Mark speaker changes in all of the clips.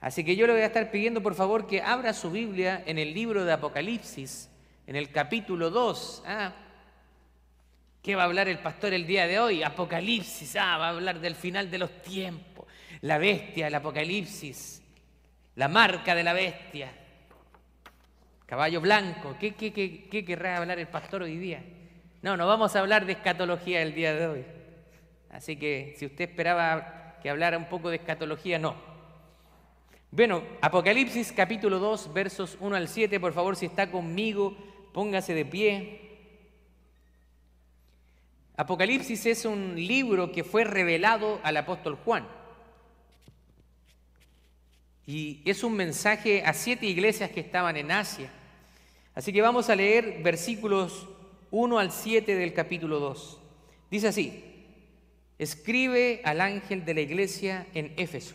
Speaker 1: Así que yo le voy a estar pidiendo por favor que abra su Biblia en el libro de Apocalipsis, en el capítulo 2. ¿ah? ¿Qué va a hablar el pastor el día de hoy? Apocalipsis, ah, va a hablar del final de los tiempos, la bestia, el Apocalipsis, la marca de la bestia, caballo blanco. ¿Qué, qué, qué, qué querrá hablar el pastor hoy día? No, no vamos a hablar de escatología el día de hoy. Así que si usted esperaba que hablara un poco de escatología, no. Bueno, Apocalipsis capítulo 2, versos 1 al 7, por favor, si está conmigo, póngase de pie. Apocalipsis es un libro que fue revelado al apóstol Juan. Y es un mensaje a siete iglesias que estaban en Asia. Así que vamos a leer versículos 1 al 7 del capítulo 2. Dice así, escribe al ángel de la iglesia en Éfeso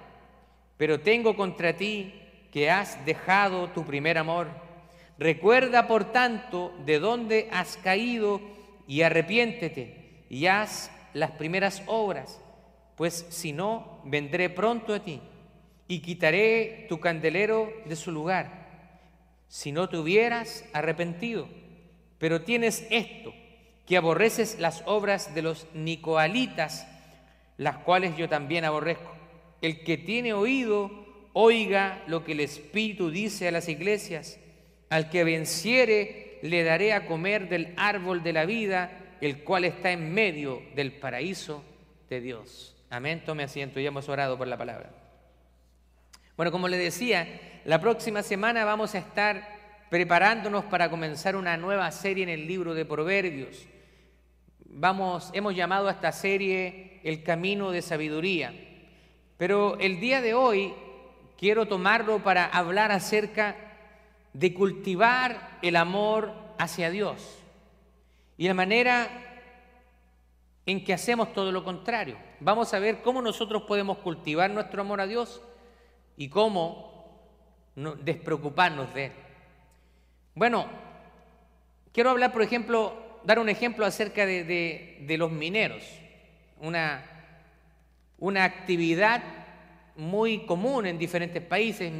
Speaker 1: Pero tengo contra ti que has dejado tu primer amor. Recuerda, por tanto, de dónde has caído y arrepiéntete y haz las primeras obras, pues si no, vendré pronto a ti y quitaré tu candelero de su lugar, si no te hubieras arrepentido. Pero tienes esto, que aborreces las obras de los nicoalitas, las cuales yo también aborrezco. El que tiene oído, oiga lo que el Espíritu dice a las iglesias. Al que venciere, le daré a comer del árbol de la vida, el cual está en medio del paraíso de Dios. Amén, tome asiento, ya hemos orado por la palabra. Bueno, como le decía, la próxima semana vamos a estar preparándonos para comenzar una nueva serie en el libro de Proverbios. Vamos, hemos llamado a esta serie El camino de sabiduría. Pero el día de hoy quiero tomarlo para hablar acerca de cultivar el amor hacia Dios y la manera en que hacemos todo lo contrario. Vamos a ver cómo nosotros podemos cultivar nuestro amor a Dios y cómo despreocuparnos de Él. Bueno, quiero hablar, por ejemplo, dar un ejemplo acerca de, los mineros. Una, una actividad muy común en diferentes países.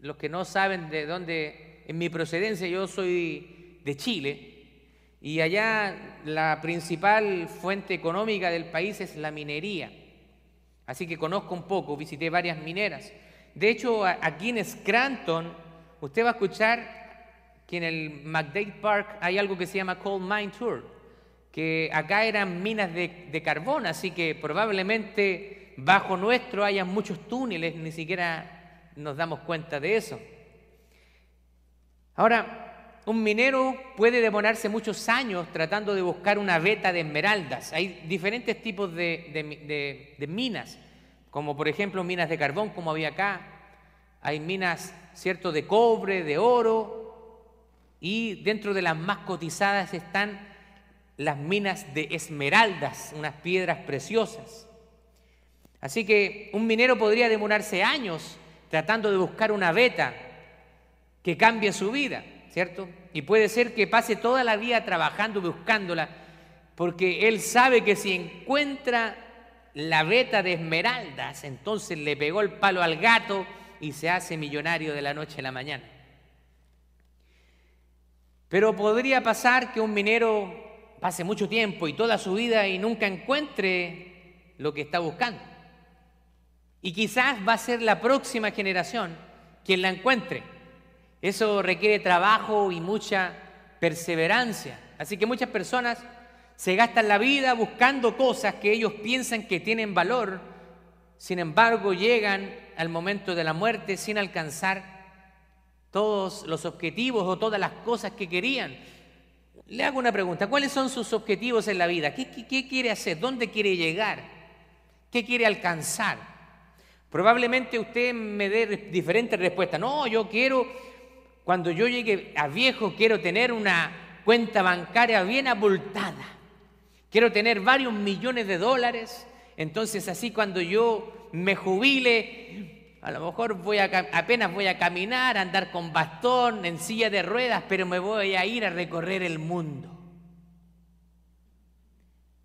Speaker 1: los que no saben de dónde, en mi procedencia, yo soy de Chile. Y allá la principal fuente económica del país es la minería. Así que conozco un poco, visité varias mineras. De hecho, aquí en Scranton, usted va a escuchar que en el McDade Park hay algo que se llama Coal Mine Tour que acá eran minas de, carbón, así que probablemente bajo nuestro haya muchos túneles, ni siquiera nos damos cuenta de eso. Ahora, un minero puede demorarse muchos años tratando de buscar una veta de esmeraldas. Hay diferentes tipos de, de minas, como por ejemplo minas de carbón, como había acá. Hay minas, ¿cierto?, de cobre, de oro, y dentro de las más cotizadas están las minas de esmeraldas, unas piedras preciosas. Así que un minero podría demorarse años tratando de buscar una veta que cambie su vida, ¿cierto? Y puede ser que pase toda la vida trabajando, buscándola, porque él sabe que si encuentra la veta de esmeraldas, entonces le pegó el palo al gato y se hace millonario de la noche a la mañana. Pero podría pasar que un minero pase mucho tiempo y toda su vida y nunca encuentre lo que está buscando. Y quizás va a ser la próxima generación quien la encuentre. Eso requiere trabajo y mucha perseverancia. Así que muchas personas se gastan la vida buscando cosas que ellos piensan que tienen valor, sin embargo llegan al momento de la muerte sin alcanzar todos los objetivos o todas las cosas que querían. Le hago una pregunta, ¿cuáles son sus objetivos en la vida? ¿Qué, quiere hacer? ¿Dónde quiere llegar? ¿Qué quiere alcanzar? Probablemente usted me dé diferentes respuestas. No, yo quiero, cuando yo llegue a viejo, quiero tener una cuenta bancaria bien abultada. Quiero tener varios millones de dólares. Entonces así cuando yo me jubile, a lo mejor voy a, apenas voy a caminar, andar con bastón, en silla de ruedas, pero me voy a ir a recorrer el mundo.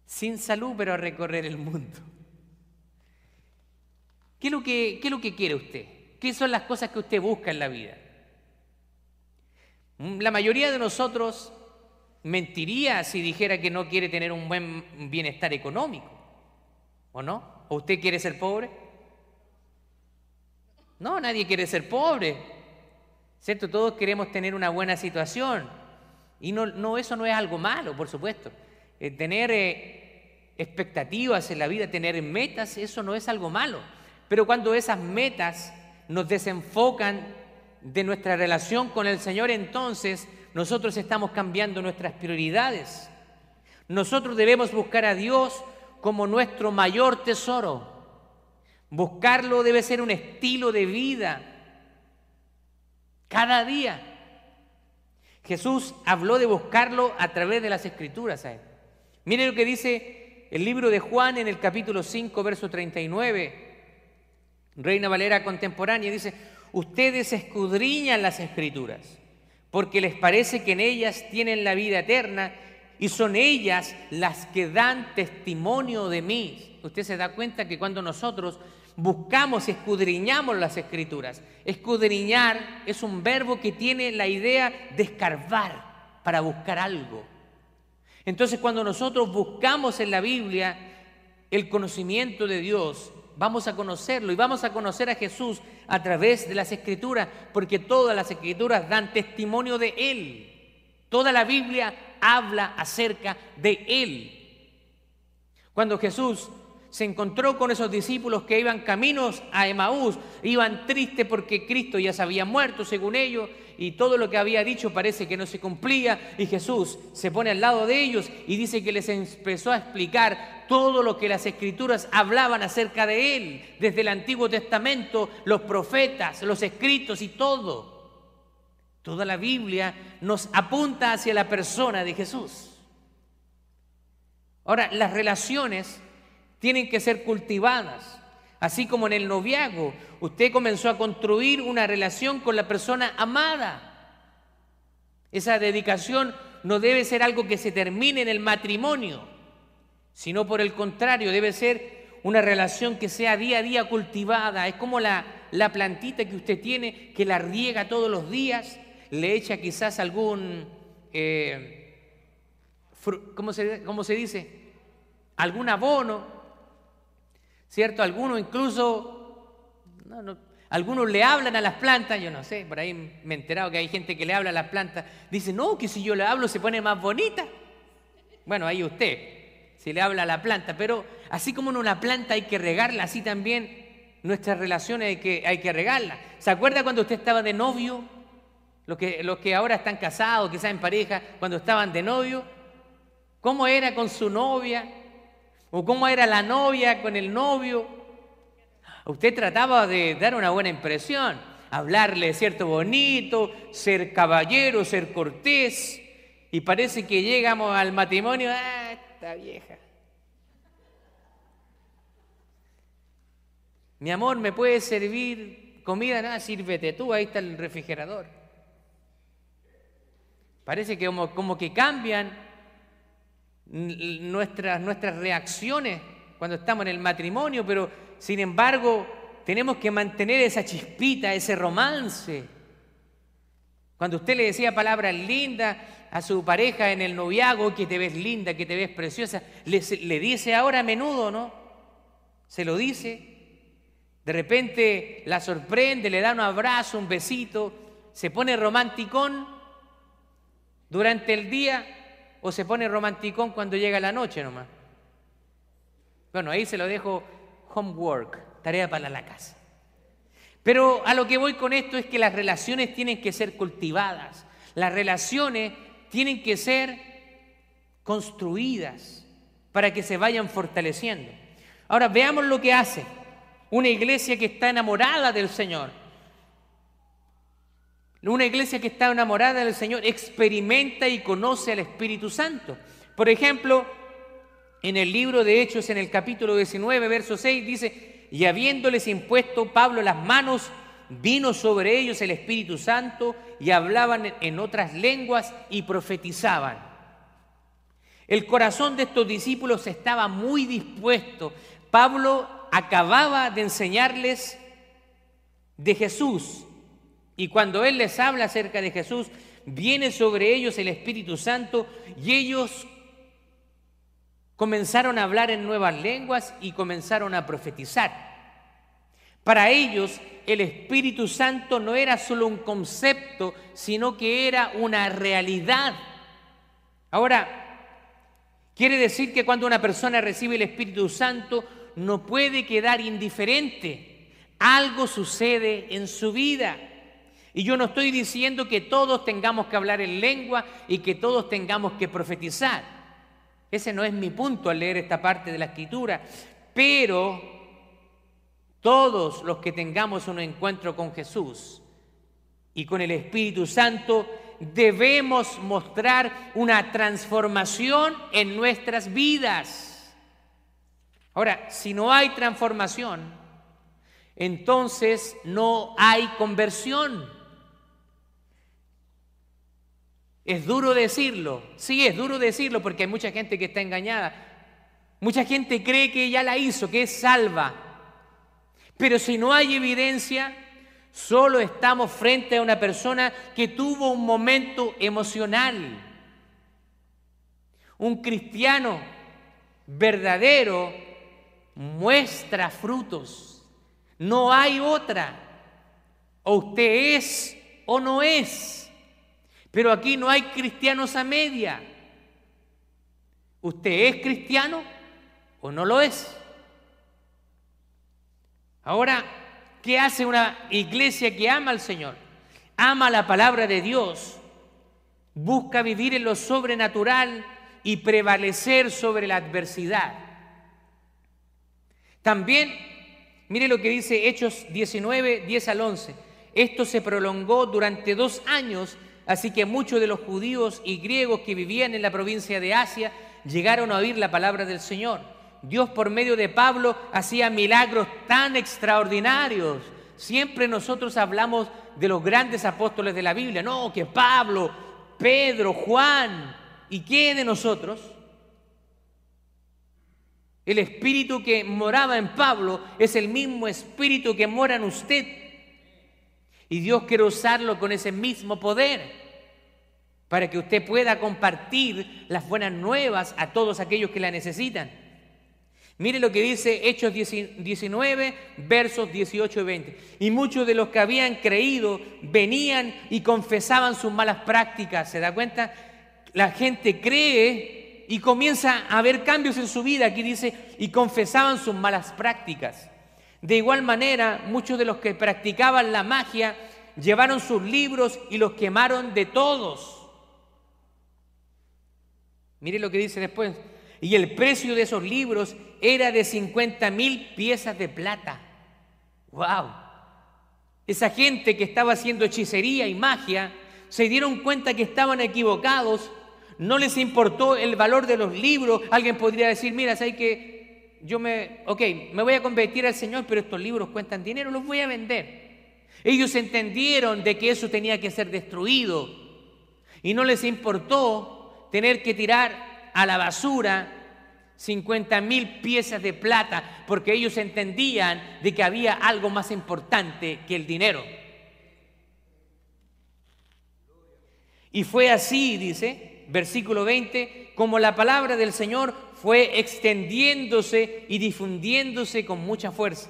Speaker 1: Sin salud, pero a recorrer el mundo. ¿Qué es lo que, qué es lo que quiere usted? ¿Qué son las cosas que usted busca en la vida? La mayoría de nosotros mentiría si dijera que no quiere tener un buen bienestar económico. ¿O no? ¿O usted quiere ser pobre? No, nadie quiere ser pobre. ¿Cierto? Todos queremos tener una buena situación. Y no, no eso no es algo malo, por supuesto. Eh, tener eh, expectativas en la vida, tener metas, eso no es algo malo. Pero cuando esas metas nos desenfocan de nuestra relación con el Señor, entonces nosotros estamos cambiando nuestras prioridades. Nosotros debemos buscar a Dios como nuestro mayor tesoro. Buscarlo debe ser un estilo de vida cada día. Jesús habló de buscarlo a través de las escrituras. Mire lo que dice el libro de Juan en el capítulo 5, verso 39. Reina Valera contemporánea dice, ustedes escudriñan las escrituras porque les parece que en ellas tienen la vida eterna y son ellas las que dan testimonio de mí. Usted se da cuenta que cuando nosotros buscamos, escudriñamos las escrituras, escudriñar es un verbo que tiene la idea de escarbar para buscar algo. Entonces cuando nosotros buscamos en la Biblia el conocimiento de Dios, Vamos a conocerlo y vamos a conocer a Jesús a través de las escrituras, porque todas las escrituras dan testimonio de Él. Toda la Biblia habla acerca de Él. Cuando Jesús se encontró con esos discípulos que iban caminos a Emaús, iban tristes porque Cristo ya se había muerto, según ellos, y todo lo que había dicho parece que no se cumplía, y Jesús se pone al lado de ellos y dice que les empezó a explicar todo lo que las escrituras hablaban acerca de Él, desde el Antiguo Testamento, los profetas, los escritos y todo. Toda la Biblia nos apunta hacia la persona de Jesús. Ahora, las relaciones tienen que ser cultivadas. Así como en el noviazgo, usted comenzó a construir una relación con la persona amada. Esa dedicación no debe ser algo que se termine en el matrimonio, sino por el contrario, debe ser una relación que sea día a día cultivada. Es como la, la plantita que usted tiene, que la riega todos los días, le echa quizás algún, eh, ¿cómo, se, ¿cómo se dice? Algún abono ¿cierto? Algunos incluso, algunos le hablan a las plantas, yo no sé, por ahí me he enterado que hay gente que le habla a las plantas, dice, no, que si yo le hablo se pone más bonita. Bueno, ahí usted, si le habla a la planta, pero así como en una planta hay que regarla, así también nuestras relaciones hay que, hay que regarla. ¿Se acuerda cuando usted estaba de novio? Los que, los que ahora están casados, quizás en pareja, cuando estaban de novio, ¿cómo era con su novia? O cómo era la novia con el novio. Usted trataba de dar una buena impresión, hablarle cierto bonito, ser caballero, ser cortés, y parece que llegamos al matrimonio, ah, esta vieja. Mi amor, ¿me puedes servir comida? Nada, sírvete tú, ahí está el refrigerador. Parece que como, como que cambian nuestras, nuestras reacciones cuando estamos en el matrimonio, pero sin embargo tenemos que mantener esa chispita, ese romance. Cuando usted le decía palabras lindas a su pareja en el noviazgo, que te ves linda, que te ves preciosa, le, le dice ahora a menudo, ¿no? Se lo dice. De repente la sorprende, le da un abrazo, un besito, se pone romanticón durante el día o se pone romanticón cuando llega la noche nomás. Bueno, ahí se lo dejo homework, tarea para la casa. Pero a lo que voy con esto es que las relaciones tienen que ser cultivadas, las relaciones tienen que ser construidas para que se vayan fortaleciendo. Ahora veamos lo que hace. una iglesia que está enamorada del Señor. Una iglesia que está enamorada del Señor experimenta y conoce al Espíritu Santo. Por ejemplo, en el libro de Hechos, en el capítulo 19, verso 6, dice, y habiéndoles impuesto Pablo las manos, vino sobre ellos el Espíritu Santo y hablaban en otras lenguas y profetizaban. El corazón de estos discípulos estaba muy dispuesto. Pablo acababa de enseñarles de Jesús y cuando Él les habla acerca de Jesús, viene sobre ellos el Espíritu Santo y ellos comenzaron a hablar en nuevas lenguas y comenzaron a profetizar. Para ellos el Espíritu Santo no era solo un concepto, sino que era una realidad. Ahora, quiere decir que cuando una persona recibe el Espíritu Santo no puede quedar indiferente. Algo sucede en su vida. Y yo no estoy diciendo que todos tengamos que hablar en lengua y que todos tengamos que profetizar. Ese no es mi punto al leer esta parte de la escritura. Pero todos los que tengamos un encuentro con Jesús y con el Espíritu Santo, debemos mostrar una transformación en nuestras vidas. Ahora, si no hay transformación, entonces no hay conversión. Es duro decirlo, sí, es duro decirlo porque hay mucha gente que está engañada. Mucha gente cree que ya la hizo, que es salva. Pero si no hay evidencia, solo estamos frente a una persona que tuvo un momento emocional. Un cristiano verdadero muestra frutos. No hay otra. O usted es o no es. Pero aquí no hay cristianos a media. ¿Usted es cristiano o no lo es? Ahora, ¿qué hace una iglesia que ama al Señor? Ama la palabra de Dios, busca vivir en lo sobrenatural y prevalecer sobre la adversidad. También, mire lo que dice Hechos 19, 10 al 11. Esto se prolongó durante dos años Así que muchos de los judíos y griegos que vivían en la provincia de Asia llegaron a oír la palabra del Señor. Dios por medio de Pablo hacía milagros tan extraordinarios. Siempre nosotros hablamos de los grandes apóstoles de la Biblia. No, que Pablo, Pedro, Juan. ¿Y qué de nosotros? El espíritu que moraba en Pablo es el mismo espíritu que mora en usted. Y Dios quiere usarlo con ese mismo poder para que usted pueda compartir las buenas nuevas a todos aquellos que la necesitan. Mire lo que dice Hechos 19, versos 18 y 20. Y muchos de los que habían creído venían y confesaban sus malas prácticas. ¿Se da cuenta? La gente cree y comienza a haber cambios en su vida. Aquí dice, y confesaban sus malas prácticas. De igual manera, muchos de los que practicaban la magia llevaron sus libros y los quemaron de todos. Mire lo que dice después. Y el precio de esos libros era de 50 mil piezas de plata. ¡Wow! Esa gente que estaba haciendo hechicería y magia se dieron cuenta que estaban equivocados, no les importó el valor de los libros. Alguien podría decir, mira, ¿sabes que yo me, ok, me voy a convertir al Señor, pero estos libros cuentan dinero, los voy a vender. Ellos entendieron de que eso tenía que ser destruido y no les importó tener que tirar a la basura 50 mil piezas de plata porque ellos entendían de que había algo más importante que el dinero. Y fue así, dice, versículo 20, como la palabra del Señor fue extendiéndose y difundiéndose con mucha fuerza.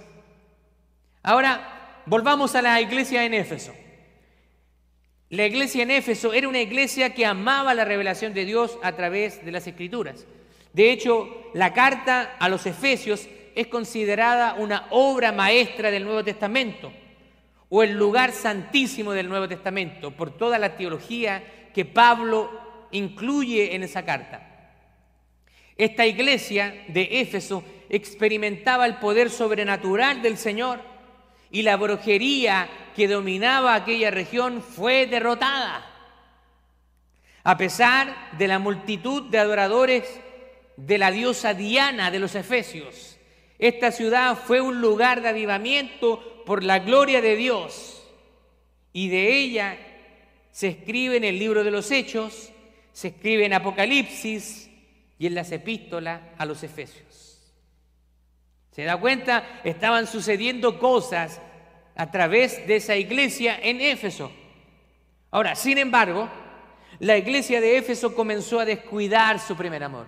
Speaker 1: Ahora, volvamos a la iglesia en Éfeso. La iglesia en Éfeso era una iglesia que amaba la revelación de Dios a través de las escrituras. De hecho, la carta a los Efesios es considerada una obra maestra del Nuevo Testamento o el lugar santísimo del Nuevo Testamento por toda la teología que Pablo incluye en esa carta. Esta iglesia de Éfeso experimentaba el poder sobrenatural del Señor y la brujería que dominaba aquella región fue derrotada. A pesar de la multitud de adoradores de la diosa Diana de los Efesios, esta ciudad fue un lugar de avivamiento por la gloria de Dios y de ella se escribe en el libro de los Hechos, se escribe en Apocalipsis y en las epístolas a los Efesios. ¿Se da cuenta? Estaban sucediendo cosas a través de esa iglesia en Éfeso. Ahora, sin embargo, la iglesia de Éfeso comenzó a descuidar su primer amor.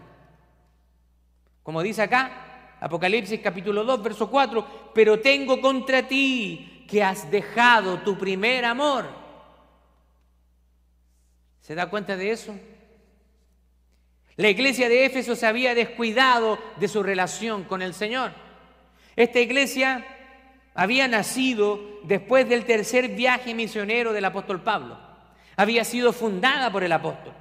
Speaker 1: Como dice acá, Apocalipsis capítulo 2, verso 4, pero tengo contra ti que has dejado tu primer amor. ¿Se da cuenta de eso? La iglesia de Éfeso se había descuidado de su relación con el Señor. Esta iglesia había nacido después del tercer viaje misionero del apóstol Pablo. Había sido fundada por el apóstol.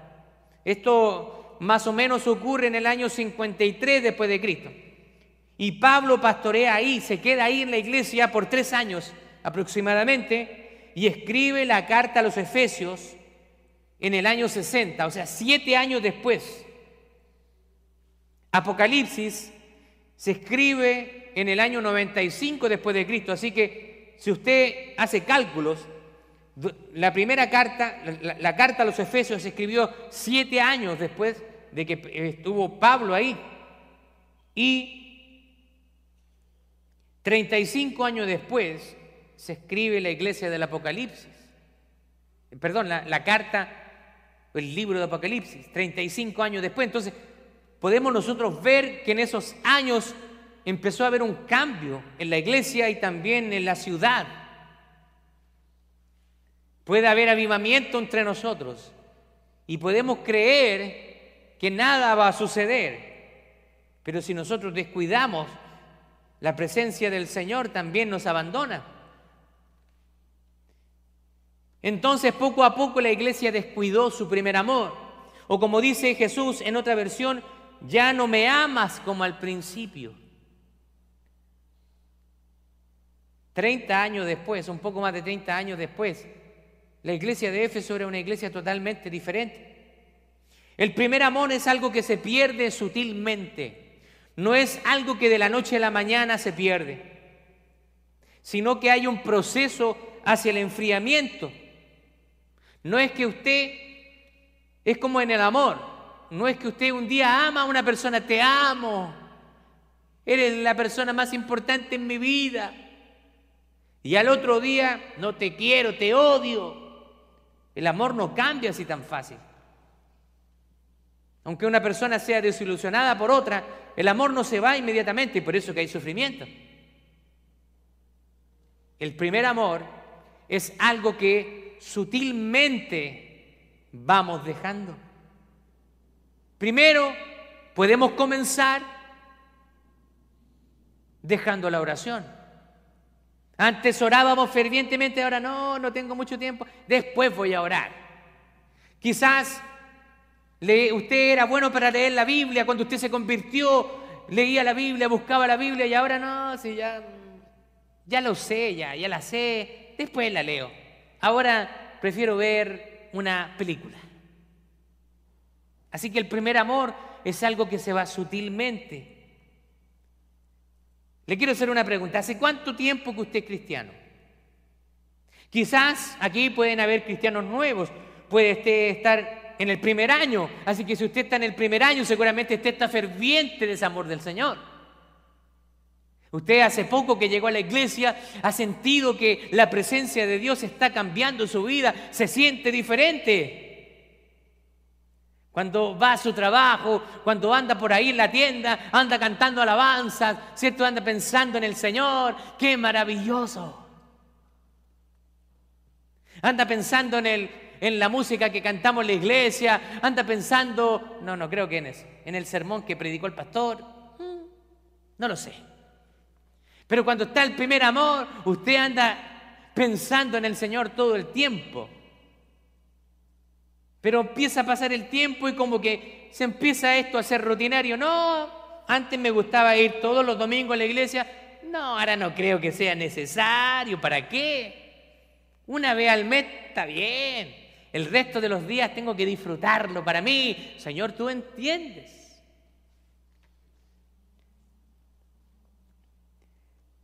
Speaker 1: Esto más o menos ocurre en el año 53 después de Cristo. Y Pablo pastorea ahí, se queda ahí en la iglesia por tres años aproximadamente y escribe la carta a los Efesios en el año 60, o sea, siete años después. Apocalipsis se escribe en el año 95 después de Cristo, así que si usted hace cálculos, la primera carta, la, carta a los Efesios se escribió siete años después de que estuvo Pablo ahí. Y 35 años después se escribe la iglesia del Apocalipsis. Perdón, la, la carta el libro de Apocalipsis, 35 años después. Entonces, podemos nosotros ver que en esos años empezó a haber un cambio en la iglesia y también en la ciudad. Puede haber avivamiento entre nosotros y podemos creer que nada va a suceder. Pero si nosotros descuidamos, la presencia del Señor también nos abandona. Entonces poco a poco la iglesia descuidó su primer amor. O como dice Jesús en otra versión, ya no me amas como al principio. Treinta años después, un poco más de treinta años después, la iglesia de Éfeso era una iglesia totalmente diferente. El primer amor es algo que se pierde sutilmente, no es algo que de la noche a la mañana se pierde, sino que hay un proceso hacia el enfriamiento. No es que usted, es como en el amor, no es que usted un día ama a una persona, te amo, eres la persona más importante en mi vida, y al otro día no te quiero, te odio. El amor no cambia así tan fácil. Aunque una persona sea desilusionada por otra, el amor no se va inmediatamente y por eso que hay sufrimiento. El primer amor es algo que sutilmente vamos dejando. Primero, podemos comenzar dejando la oración. Antes orábamos fervientemente, ahora no, no tengo mucho tiempo, después voy a orar. Quizás usted era bueno para leer la Biblia, cuando usted se convirtió, leía la Biblia, buscaba la Biblia y ahora no, si ya, ya lo sé, ya, ya la sé, después la leo. Ahora prefiero ver una película. Así que el primer amor es algo que se va sutilmente. Le quiero hacer una pregunta. ¿Hace cuánto tiempo que usted es cristiano? Quizás aquí pueden haber cristianos nuevos. Puede usted estar en el primer año. Así que si usted está en el primer año, seguramente usted está ferviente de ese amor del Señor. Usted hace poco que llegó a la iglesia ha sentido que la presencia de Dios está cambiando su vida, se siente diferente. Cuando va a su trabajo, cuando anda por ahí en la tienda, anda cantando alabanzas, ¿cierto? Anda pensando en el Señor, qué maravilloso. Anda pensando en, el, en la música que cantamos en la iglesia, anda pensando, no, no creo que en eso, en el sermón que predicó el pastor, mm, no lo sé. Pero cuando está el primer amor, usted anda pensando en el Señor todo el tiempo. Pero empieza a pasar el tiempo y como que se empieza esto a ser rutinario. No, antes me gustaba ir todos los domingos a la iglesia. No, ahora no creo que sea necesario. ¿Para qué? Una vez al mes está bien. El resto de los días tengo que disfrutarlo para mí. Señor, tú entiendes.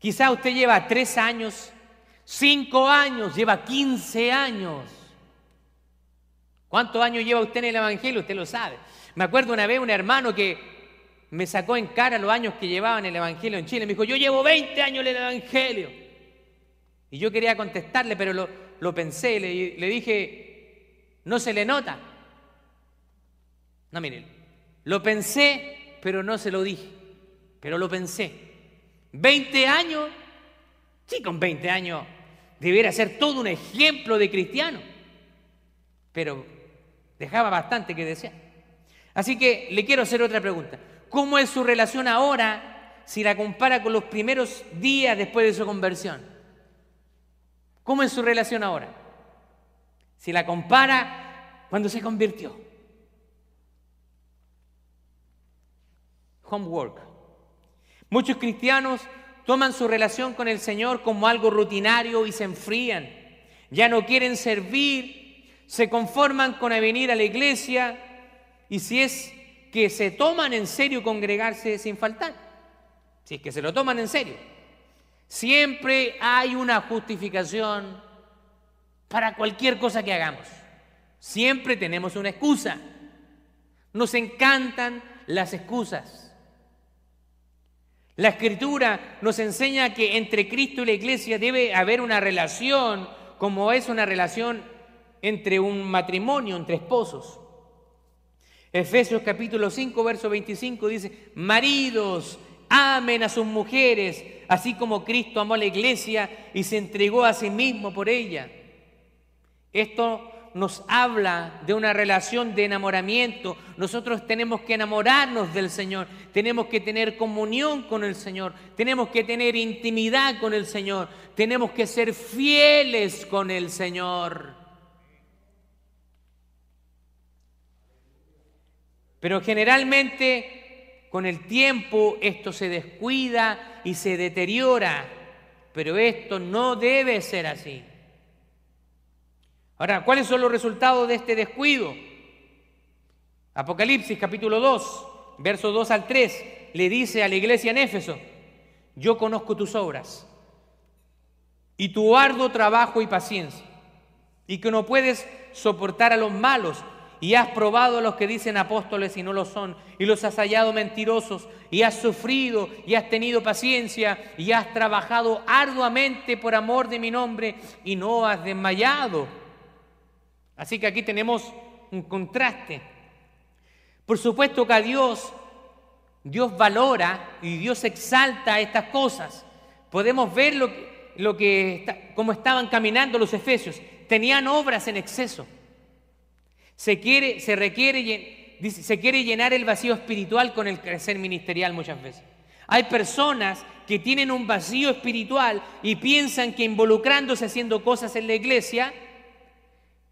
Speaker 1: Quizá usted lleva tres años, cinco años, lleva quince años. ¿Cuántos años lleva usted en el Evangelio? Usted lo sabe. Me acuerdo una vez un hermano que me sacó en cara los años que llevaba en el Evangelio en Chile. Me dijo, yo llevo 20 años en el Evangelio. Y yo quería contestarle, pero lo, pensé, le, le dije, no se le nota. No, miren, lo pensé, pero no se lo dije. Pero lo pensé. 20 años, sí, con 20 años debiera ser todo un ejemplo de cristiano, pero dejaba bastante que desear. Así que le quiero hacer otra pregunta. ¿Cómo es su relación ahora si la compara con los primeros días después de su conversión? ¿Cómo es su relación ahora? Si la compara cuando se convirtió. Homework. Muchos cristianos toman su relación con el Señor como algo rutinario y se enfrían. Ya no quieren servir, se conforman con venir a la iglesia y si es que se toman en serio congregarse sin faltar, si es que se lo toman en serio, siempre hay una justificación para cualquier cosa que hagamos. Siempre tenemos una excusa. Nos encantan las excusas. La escritura nos enseña que entre Cristo y la iglesia debe haber una relación como es una relación entre un matrimonio, entre esposos. Efesios capítulo 5, verso 25 dice, maridos, amen a sus mujeres, así como Cristo amó a la iglesia y se entregó a sí mismo por ella. Esto nos habla de una relación de enamoramiento. Nosotros tenemos que enamorarnos del Señor, tenemos que tener comunión con el Señor, tenemos que tener intimidad con el Señor, tenemos que ser fieles con el Señor. Pero generalmente con el tiempo esto se descuida y se deteriora, pero esto no debe ser así. Ahora, ¿cuáles son los resultados de este descuido? Apocalipsis capítulo 2, versos 2 al 3, le dice a la iglesia en Éfeso, yo conozco tus obras y tu arduo trabajo y paciencia, y que no puedes soportar a los malos, y has probado a los que dicen apóstoles y no lo son, y los has hallado mentirosos, y has sufrido, y has tenido paciencia, y has trabajado arduamente por amor de mi nombre, y no has desmayado. Así que aquí tenemos un contraste. Por supuesto que a Dios, Dios valora y Dios exalta estas cosas. Podemos ver lo que, lo que cómo estaban caminando los efesios. Tenían obras en exceso. Se, quiere, se, requiere, se quiere llenar el vacío espiritual con el crecer ministerial muchas veces. Hay personas que tienen un vacío espiritual y piensan que involucrándose haciendo cosas en la iglesia,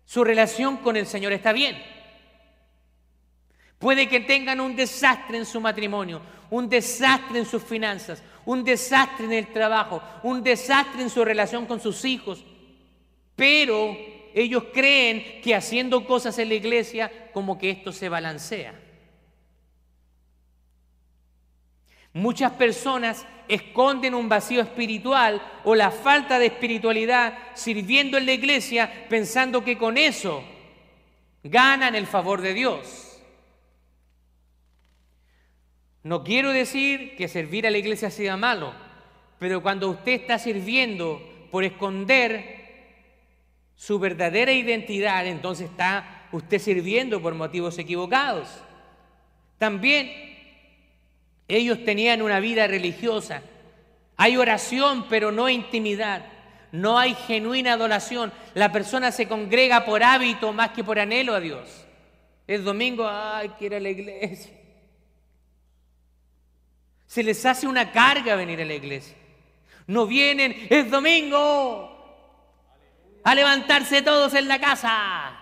Speaker 1: su relación con el Señor está bien. Puede que tengan un desastre en su matrimonio, un desastre en sus finanzas, un desastre en el trabajo, un desastre en su relación con sus hijos, pero ellos creen que haciendo cosas en la iglesia como que esto se balancea. Muchas personas esconden un vacío espiritual o la falta de espiritualidad sirviendo en la iglesia pensando que con eso ganan el favor de Dios. No quiero decir que servir a la iglesia sea malo, pero cuando usted está sirviendo por esconder su verdadera identidad, entonces está usted sirviendo por motivos equivocados. También ellos tenían una vida religiosa. Hay oración, pero no intimidad. No hay genuina adoración. La persona se congrega por hábito más que por anhelo a Dios. Es domingo, ay, quiero ir a la iglesia. Se les hace una carga venir a la iglesia. No vienen, es domingo, a levantarse todos en la casa.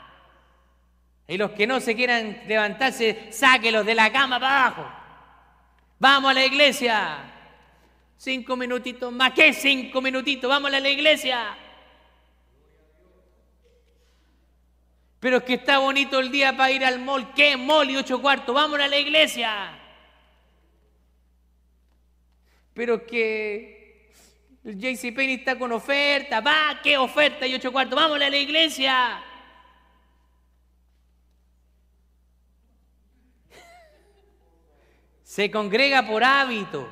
Speaker 1: Y los que no se quieran levantarse, sáquelos de la cama para abajo. Vamos a la iglesia. Cinco minutitos más. ¿Qué cinco minutitos? Vamos a la iglesia. Pero es que está bonito el día para ir al mall. ¿Qué mall y ocho cuartos? Vamos a la iglesia. Pero que el JCPenney está con oferta. Va, ¿qué oferta y ocho cuartos? Vamos a la iglesia. Se congrega por hábito.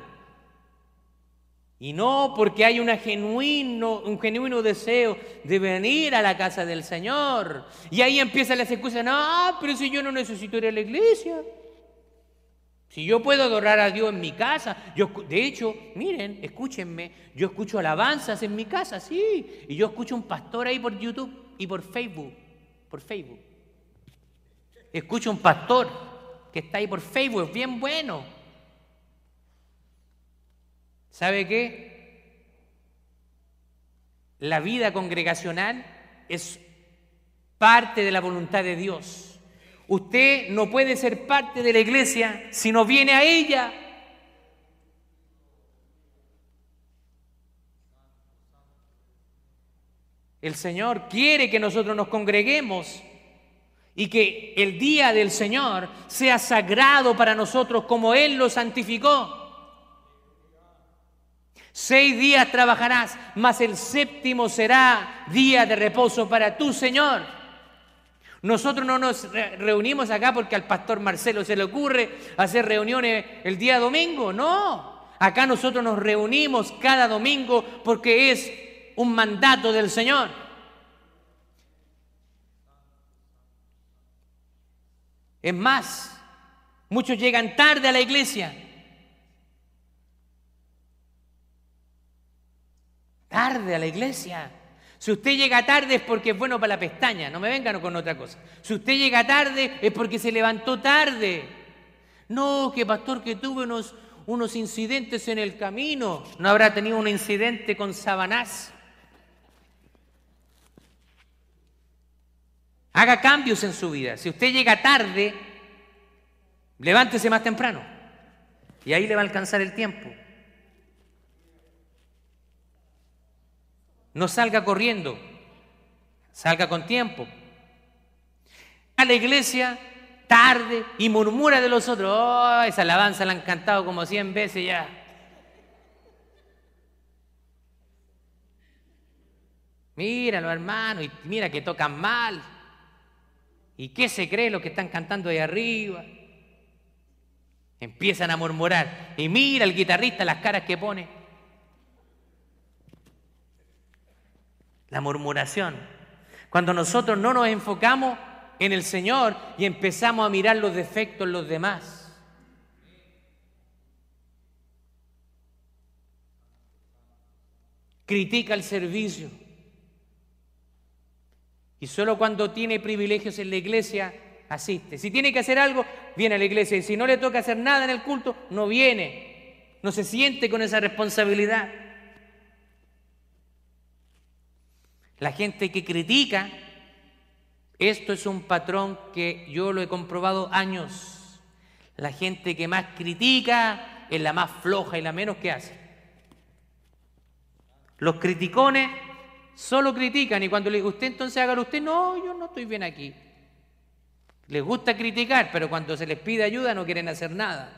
Speaker 1: Y no porque hay una genuino, un genuino deseo de venir a la casa del Señor. Y ahí empieza la excusa, no, pero si yo no necesito ir a la iglesia. Si yo puedo adorar a Dios en mi casa, yo, de hecho, miren, escúchenme, yo escucho alabanzas en mi casa, sí, y yo escucho un pastor ahí por YouTube y por Facebook, por Facebook. Escucho un pastor que está ahí por Facebook, es bien bueno. ¿Sabe qué? La vida congregacional es parte de la voluntad de Dios. Usted no puede ser parte de la iglesia si no viene a ella. El Señor quiere que nosotros nos congreguemos y que el día del Señor sea sagrado para nosotros como Él lo santificó. Seis días trabajarás, mas el séptimo será día de reposo para tu Señor. Nosotros no nos reunimos acá porque al pastor Marcelo se le ocurre hacer reuniones el día domingo, no. Acá nosotros nos reunimos cada domingo porque es un mandato del Señor. Es más, muchos llegan tarde a la iglesia tarde a la iglesia. Si usted llega tarde es porque es bueno para la pestaña, no me vengan con otra cosa. Si usted llega tarde es porque se levantó tarde. No, que pastor, que tuve unos, unos incidentes en el camino. ¿No habrá tenido un incidente con Sabanás? Haga cambios en su vida. Si usted llega tarde, levántese más temprano. Y ahí le va a alcanzar el tiempo. No salga corriendo, salga con tiempo. A la iglesia tarde y murmura de los otros. Oh, esa alabanza la han cantado como cien veces ya. Míralo, hermano, y mira que tocan mal. ¿Y qué se cree lo que están cantando ahí arriba? Empiezan a murmurar. Y mira el guitarrista las caras que pone. La murmuración. Cuando nosotros no nos enfocamos en el Señor y empezamos a mirar los defectos en los demás. Critica el servicio. Y solo cuando tiene privilegios en la iglesia, asiste. Si tiene que hacer algo, viene a la iglesia. Y si no le toca hacer nada en el culto, no viene. No se siente con esa responsabilidad. La gente que critica, esto es un patrón que yo lo he comprobado años. La gente que más critica es la más floja y la menos que hace. Los criticones solo critican y cuando le digo, usted entonces hágalo usted, no, yo no estoy bien aquí. Les gusta criticar, pero cuando se les pide ayuda no quieren hacer nada.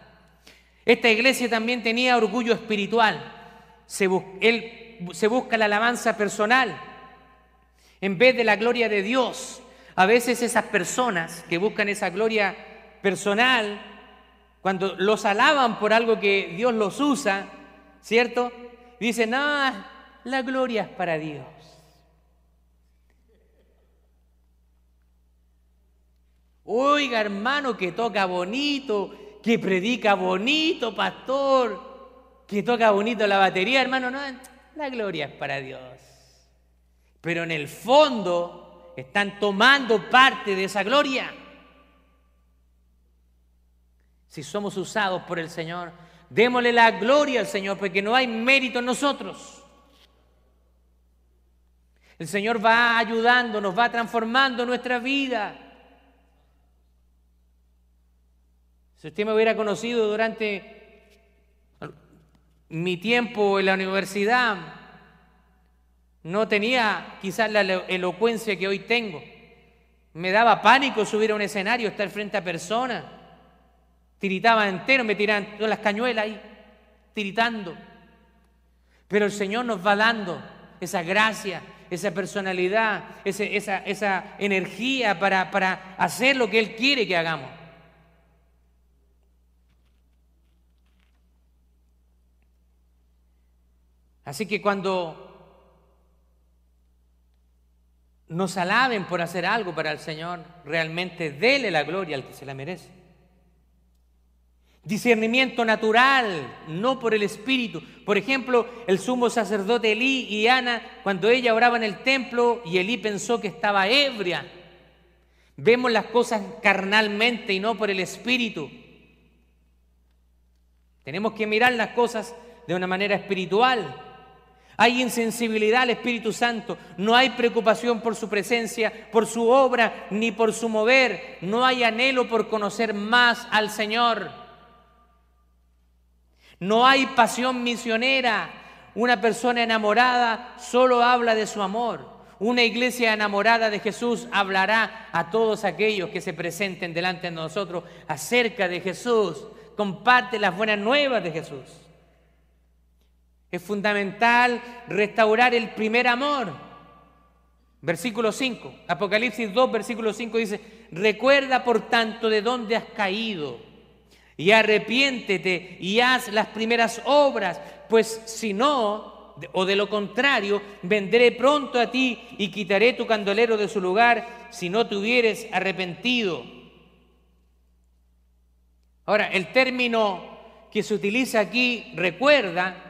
Speaker 1: Esta iglesia también tenía orgullo espiritual. Él, se busca la alabanza personal en vez de la gloria de Dios. A veces esas personas que buscan esa gloria personal, cuando los alaban por algo que Dios los usa, ¿cierto? Dicen, ah, la gloria es para Dios. Oiga, hermano, que toca bonito, que predica bonito, pastor, que toca bonito la batería, hermano, no, la gloria es para Dios pero en el fondo están tomando parte de esa gloria. Si somos usados por el Señor, démosle la gloria al Señor, porque no hay mérito en nosotros. El Señor va ayudando, nos va transformando nuestra vida. Si usted me hubiera conocido durante mi tiempo en la universidad, no tenía quizás la elocuencia que hoy tengo. Me daba pánico subir a un escenario, estar frente a personas. Tiritaba entero, me tiraban todas las cañuelas ahí, tiritando. Pero el Señor nos va dando esa gracia, esa personalidad, esa, esa, energía para, para hacer lo que Él quiere que hagamos. Así que cuando nos alaben por hacer algo para el Señor, realmente dele la gloria al que se la merece. Discernimiento natural, no por el Espíritu. Por ejemplo, el sumo sacerdote Elí y Ana, cuando ella oraba en el templo y Elí pensó que estaba ebria. Vemos las cosas carnalmente y no por el Espíritu. Tenemos que mirar las cosas de una manera espiritual. Hay insensibilidad al Espíritu Santo, no hay preocupación por su presencia, por su obra, ni por su mover, no hay anhelo por conocer más al Señor. No hay pasión misionera. Una persona enamorada solo habla de su amor. Una iglesia enamorada de Jesús hablará a todos aquellos que se presenten delante de nosotros acerca de Jesús. Comparte las buenas nuevas de Jesús. Es fundamental restaurar el primer amor. Versículo 5, Apocalipsis 2, versículo 5 dice, recuerda por tanto de dónde has caído y arrepiéntete y haz las primeras obras, pues si no, o de lo contrario, vendré pronto a ti y quitaré tu candelero de su lugar si no te hubieres arrepentido. Ahora, el término que se utiliza aquí, recuerda,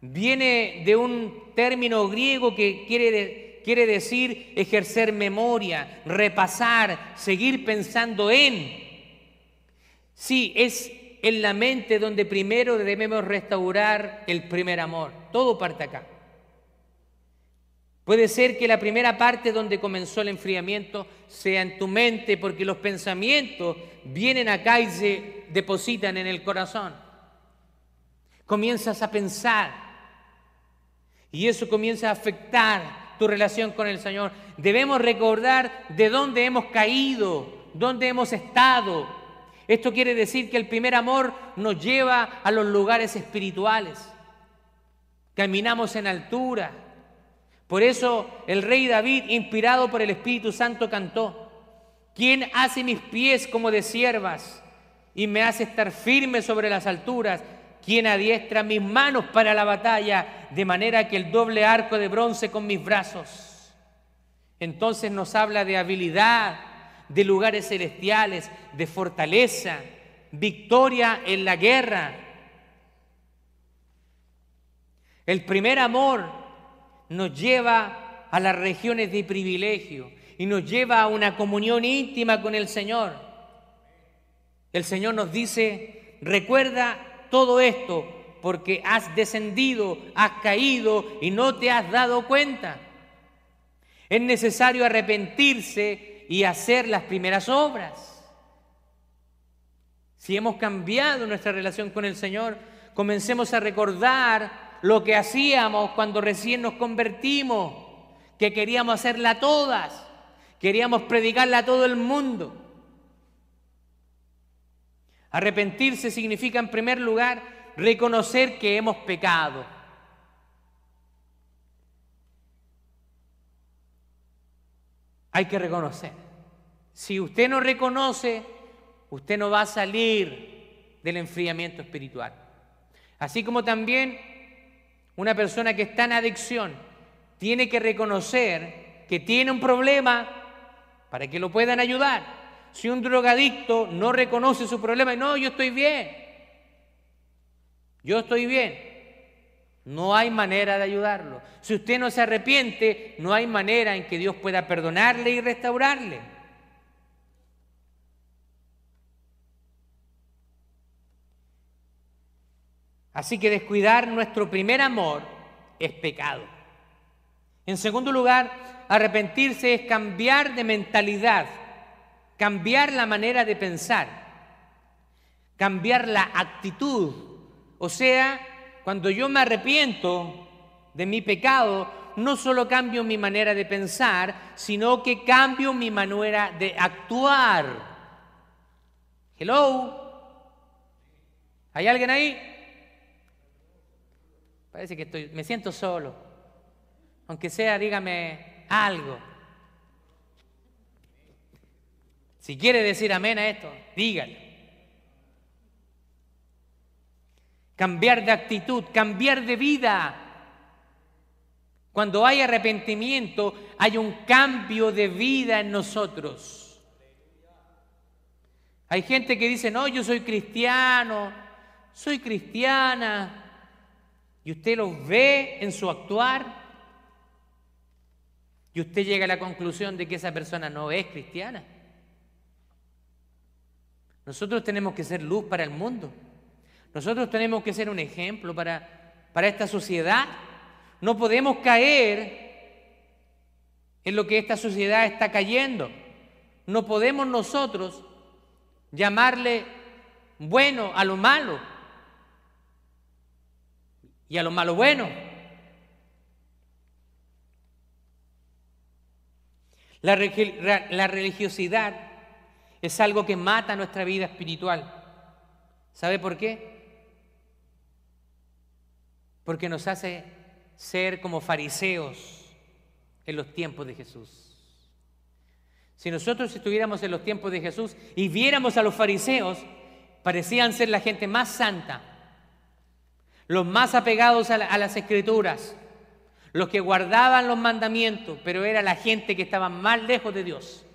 Speaker 1: Viene de un término griego que quiere, quiere decir ejercer memoria, repasar, seguir pensando en. Sí, es en la mente donde primero debemos restaurar el primer amor. Todo parte acá. Puede ser que la primera parte donde comenzó el enfriamiento sea en tu mente porque los pensamientos vienen acá y se depositan en el corazón. Comienzas a pensar, y eso comienza a afectar tu relación con el Señor. Debemos recordar de dónde hemos caído, dónde hemos estado. Esto quiere decir que el primer amor nos lleva a los lugares espirituales. Caminamos en altura. Por eso el rey David, inspirado por el Espíritu Santo, cantó, ¿quién hace mis pies como de siervas y me hace estar firme sobre las alturas? Quien adiestra mis manos para la batalla, de manera que el doble arco de bronce con mis brazos. Entonces nos habla de habilidad, de lugares celestiales, de fortaleza, victoria en la guerra. El primer amor nos lleva a las regiones de privilegio y nos lleva a una comunión íntima con el Señor. El Señor nos dice, recuerda todo esto porque has descendido, has caído y no te has dado cuenta. Es necesario arrepentirse y hacer las primeras obras. Si hemos cambiado nuestra relación con el Señor, comencemos a recordar lo que hacíamos cuando recién nos convertimos, que queríamos hacerla todas, queríamos predicarla a todo el mundo. Arrepentirse significa, en primer lugar, reconocer que hemos pecado. Hay que reconocer. Si usted no reconoce, usted no va a salir del enfriamiento espiritual. Así como también una persona que está en adicción tiene que reconocer que tiene un problema para que lo puedan ayudar. Si un drogadicto no reconoce su problema y no, yo estoy bien, yo estoy bien, no hay manera de ayudarlo. Si usted no se arrepiente, no hay manera en que Dios pueda perdonarle y restaurarle. Así que descuidar nuestro primer amor es pecado. En segundo lugar, arrepentirse es cambiar de mentalidad cambiar la manera de pensar. cambiar la actitud. O sea, cuando yo me arrepiento de mi pecado, no solo cambio mi manera de pensar, sino que cambio mi manera de actuar. Hello. ¿Hay alguien ahí? Parece que estoy, me siento solo. Aunque sea, dígame algo. Si quiere decir amén a esto, dígalo. Cambiar de actitud, cambiar de vida. Cuando hay arrepentimiento, hay un cambio de vida en nosotros. Hay gente que dice, no, yo soy cristiano, soy cristiana, y usted lo ve en su actuar, y usted llega a la conclusión de que esa persona no es cristiana. Nosotros tenemos que ser luz para el mundo. Nosotros tenemos que ser un ejemplo para, para esta sociedad. No podemos caer en lo que esta sociedad está cayendo. No podemos nosotros llamarle bueno a lo malo y a lo malo bueno. La, religiosidad es algo que mata nuestra vida espiritual. ¿Sabe por qué? Porque nos hace ser como fariseos en los tiempos de Jesús. Si nosotros estuviéramos en los tiempos de Jesús y viéramos a los fariseos, parecían ser la gente más santa, los más apegados a, las escrituras, los que guardaban los mandamientos, pero era la gente que estaba más lejos de Dios.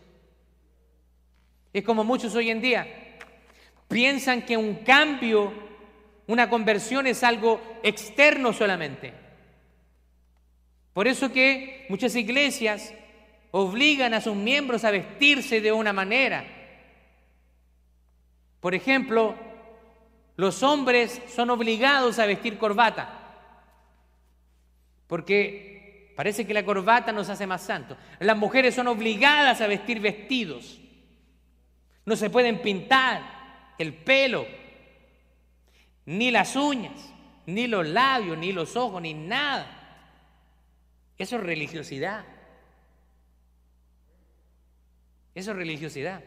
Speaker 1: Es como muchos hoy en día piensan que un cambio, una conversión es algo externo solamente. Por eso que muchas iglesias obligan a sus miembros a vestirse de una manera. Por ejemplo, los hombres son obligados a vestir corbata, porque parece que la corbata nos hace más santos. Las mujeres son obligadas a vestir vestidos. No se pueden pintar el pelo, ni las uñas, ni los labios, ni los ojos, ni nada. Eso es religiosidad. Eso es religiosidad.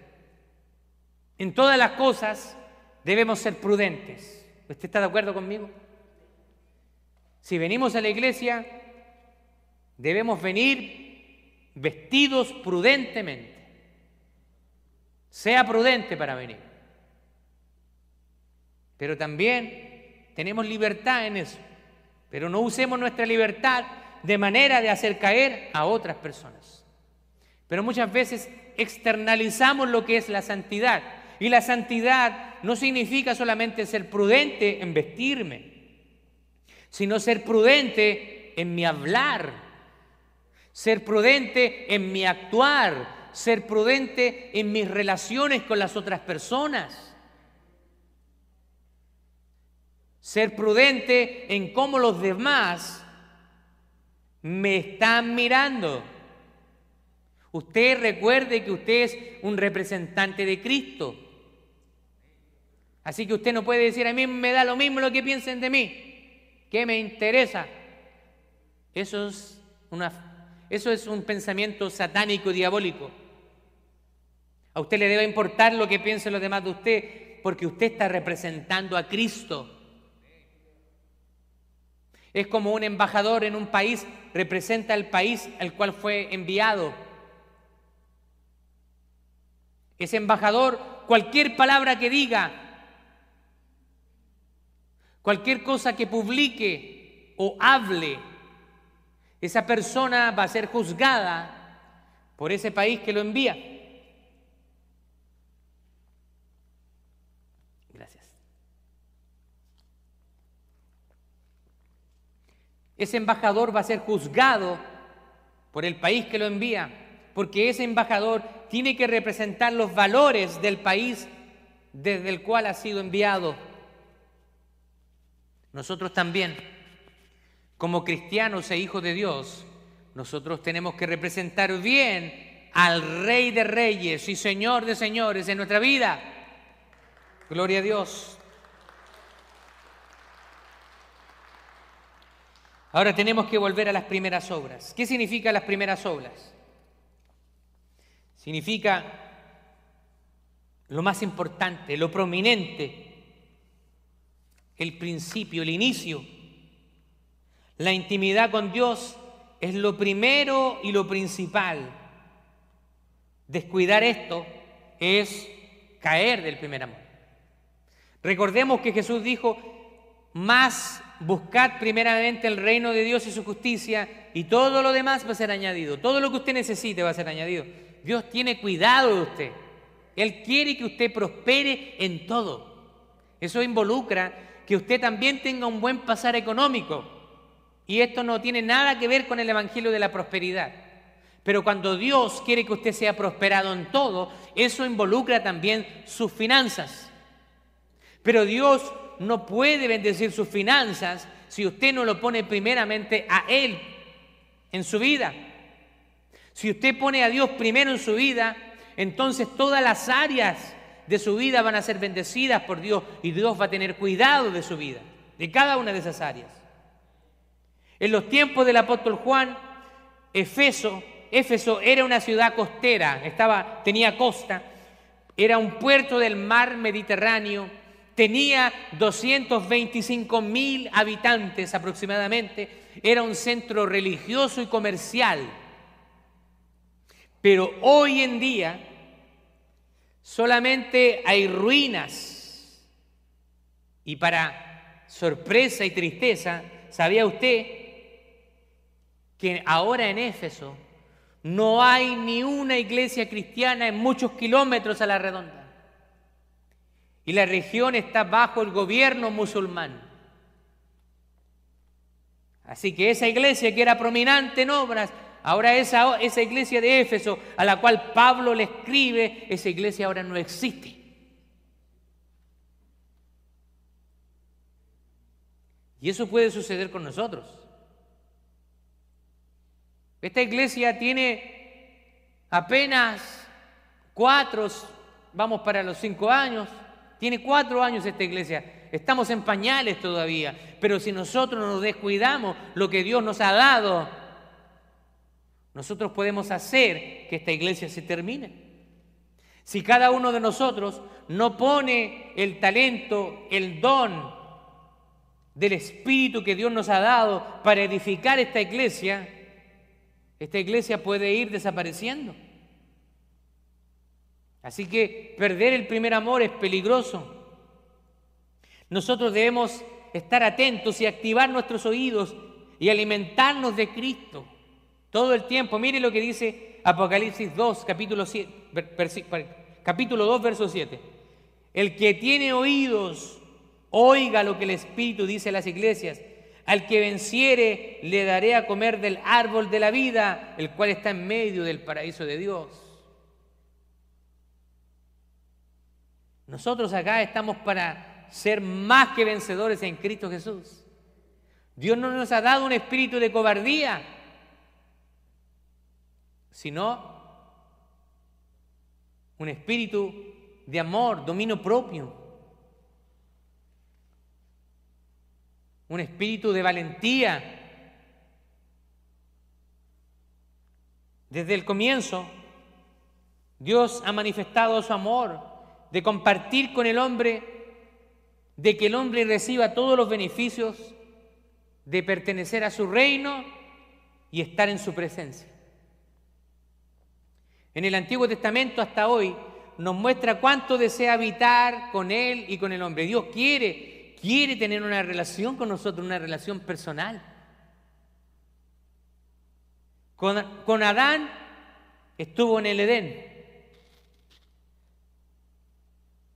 Speaker 1: En todas las cosas debemos ser prudentes. ¿Usted está de acuerdo conmigo? Si venimos a la iglesia, debemos venir vestidos prudentemente. Sea prudente para venir. Pero también tenemos libertad en eso. Pero no usemos nuestra libertad de manera de hacer caer a otras personas. Pero muchas veces externalizamos lo que es la santidad. Y la santidad no significa solamente ser prudente en vestirme, sino ser prudente en mi hablar, ser prudente en mi actuar, ser prudente en mis relaciones con las otras personas, ser prudente en cómo los demás me están mirando. Usted recuerde que usted es un representante de Cristo. Así que usted no puede decir a mí me da lo mismo lo que piensen de mí. ¿Qué me interesa? Eso es, una, eso es un pensamiento satánico, diabólico. A usted le debe importar lo que piensen los demás de usted, porque usted está representando a Cristo. Es como un embajador en un país representa el país al cual fue enviado. Ese embajador, cualquier palabra que diga, cualquier cosa que publique o hable, esa persona va a ser juzgada por ese país que lo envía. Ese embajador va a ser juzgado por el país que lo envía, porque ese embajador tiene que representar los valores del país desde el cual ha sido enviado. Nosotros también, como cristianos e hijos de Dios, nosotros tenemos que representar bien al Rey de Reyes y Señor de Señores en nuestra vida. Gloria a Dios. Ahora tenemos que volver a las primeras obras. ¿Qué significa las primeras obras? Significa lo más importante, lo prominente, el principio, el inicio. La intimidad con Dios es lo primero y lo principal. Descuidar esto es caer del primer amor. Recordemos que Jesús dijo, más buscad primeramente el reino de Dios y su justicia y todo lo demás va a ser añadido. Todo lo que usted necesite va a ser añadido. Dios tiene cuidado de usted. Él quiere que usted prospere en todo. Eso involucra que usted también tenga un buen pasar económico. Y esto no tiene nada que ver con el Evangelio de la prosperidad. Pero cuando Dios quiere que usted sea prosperado en todo, eso involucra también sus finanzas. Pero Dios no puede bendecir sus finanzas si usted no lo pone primeramente a Él en su vida. Si usted pone a Dios primero en su vida, entonces todas las áreas de su vida van a ser bendecidas por Dios y Dios va a tener cuidado de su vida, de cada una de esas áreas. En los tiempos del apóstol Juan, Efeso, Éfeso era una ciudad costera, tenía costa, era un puerto del mar Mediterráneo, tenía 225 mil habitantes aproximadamente, era un centro religioso y comercial. Pero hoy en día solamente hay ruinas. Y para sorpresa y tristeza, ¿sabía usted que ahora en Éfeso no hay ni una iglesia cristiana en muchos kilómetros a la redonda? Y la región está bajo el gobierno musulmán. Así que esa iglesia que era prominente en obras, ahora esa, esa iglesia de Éfeso a la cual Pablo le escribe, esa iglesia ahora no existe. Y eso puede suceder con nosotros. Esta iglesia tiene apenas cuatro, vamos para los cinco años, tiene cuatro años esta iglesia. Estamos en pañales todavía. Pero si nosotros nos descuidamos lo que Dios nos ha dado, nosotros podemos hacer que esta iglesia se termine. Si cada uno de nosotros no pone el talento, el don del Espíritu que Dios nos ha dado para edificar esta iglesia, esta iglesia puede ir desapareciendo. Así que perder el primer amor es peligroso. Nosotros debemos estar atentos y activar nuestros oídos y alimentarnos de Cristo todo el tiempo. Mire lo que dice Apocalipsis 2, capítulo, 7, capítulo 2, verso 7. El que tiene oídos, oiga lo que el Espíritu dice a las iglesias. Al que venciere, le daré a comer del árbol de la vida, el cual está en medio del paraíso de Dios. Nosotros acá estamos para ser más que vencedores en Cristo Jesús. Dios no nos ha dado un espíritu de cobardía, sino un espíritu de amor, dominio propio, un espíritu de valentía. Desde el comienzo, Dios ha manifestado su amor de compartir con el hombre, de que el hombre reciba todos los beneficios de pertenecer a su reino y estar en su presencia. En el Antiguo Testamento hasta hoy nos muestra cuánto desea habitar con Él y con el hombre. Dios quiere, quiere tener una relación con nosotros, una relación personal. Con, con Adán estuvo en el Edén,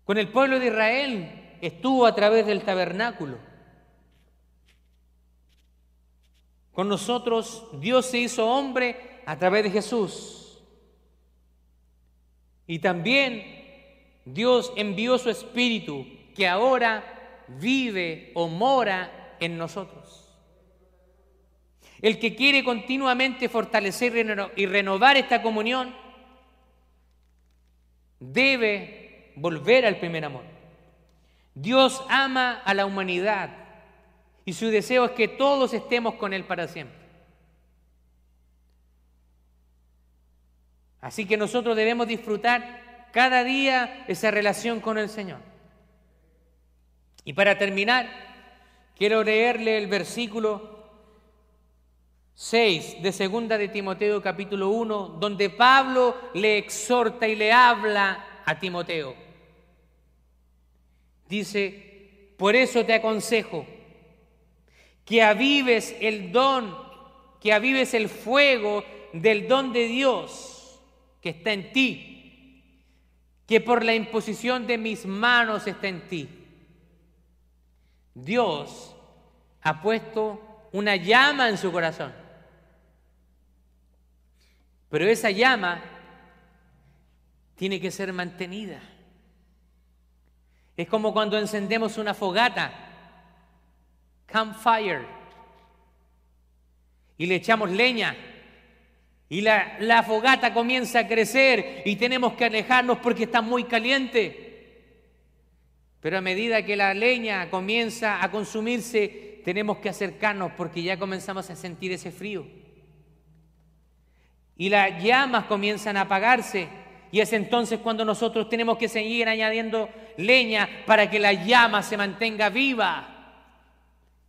Speaker 1: Con el pueblo de Israel estuvo a través del tabernáculo. Con nosotros Dios se hizo hombre a través de Jesús. Y también Dios envió su Espíritu que ahora vive o mora en nosotros. El que quiere continuamente fortalecer y renovar esta comunión debe volver al primer amor. Dios ama a la humanidad y su deseo es que todos estemos con Él para siempre. Así que nosotros debemos disfrutar cada día esa relación con el Señor. Y para terminar, quiero leerle el versículo 6 de segunda de Timoteo capítulo 1, donde Pablo le exhorta y le habla a Timoteo. Dice, por eso te aconsejo que avives el don, que avives el fuego del don de Dios que está en ti, que por la imposición de mis manos está en ti. Dios ha puesto una llama en su corazón. Pero esa llama tiene que ser mantenida. Es como cuando encendemos una fogata, campfire, y le echamos leña, y la, la, fogata comienza a crecer y tenemos que alejarnos porque está muy caliente. Pero a medida que la leña comienza a consumirse, tenemos que acercarnos porque ya comenzamos a sentir ese frío y las llamas comienzan a apagarse. Y es entonces cuando nosotros tenemos que seguir añadiendo leña para que la llama se mantenga viva.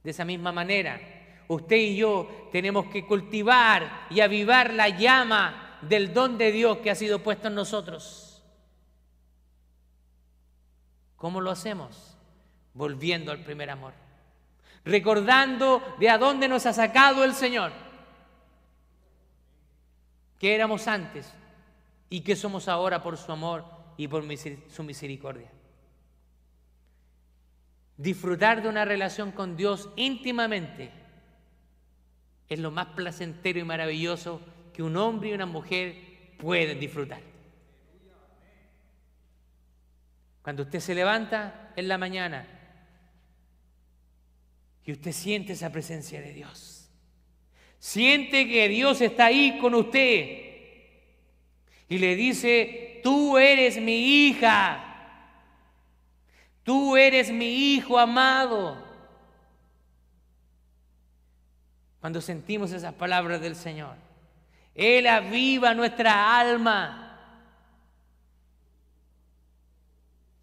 Speaker 1: De esa misma manera, usted y yo tenemos que cultivar y avivar la llama del don de Dios que ha sido puesto en nosotros. ¿Cómo lo hacemos? Volviendo al primer amor. Recordando de a dónde nos ha sacado el Señor que éramos antes y que somos ahora por su amor y por su misericordia. Disfrutar de una relación con Dios íntimamente es lo más placentero y maravilloso que un hombre y una mujer pueden disfrutar. Cuando usted se levanta en la mañana y usted siente esa presencia de Dios Siente que Dios está ahí con usted. Y le dice, tú eres mi hija. Tú eres mi hijo amado. Cuando sentimos esas palabras del Señor, Él aviva nuestra alma.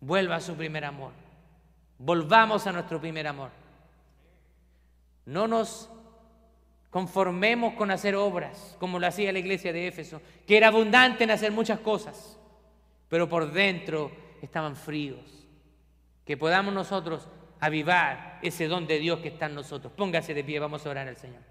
Speaker 1: Vuelva a su primer amor. Volvamos a nuestro primer amor. No nos conformemos con hacer obras, como lo hacía la iglesia de Éfeso, que era abundante en hacer muchas cosas, pero por dentro estaban fríos. Que podamos nosotros avivar ese don de Dios que está en nosotros. Póngase de pie, vamos a orar al Señor.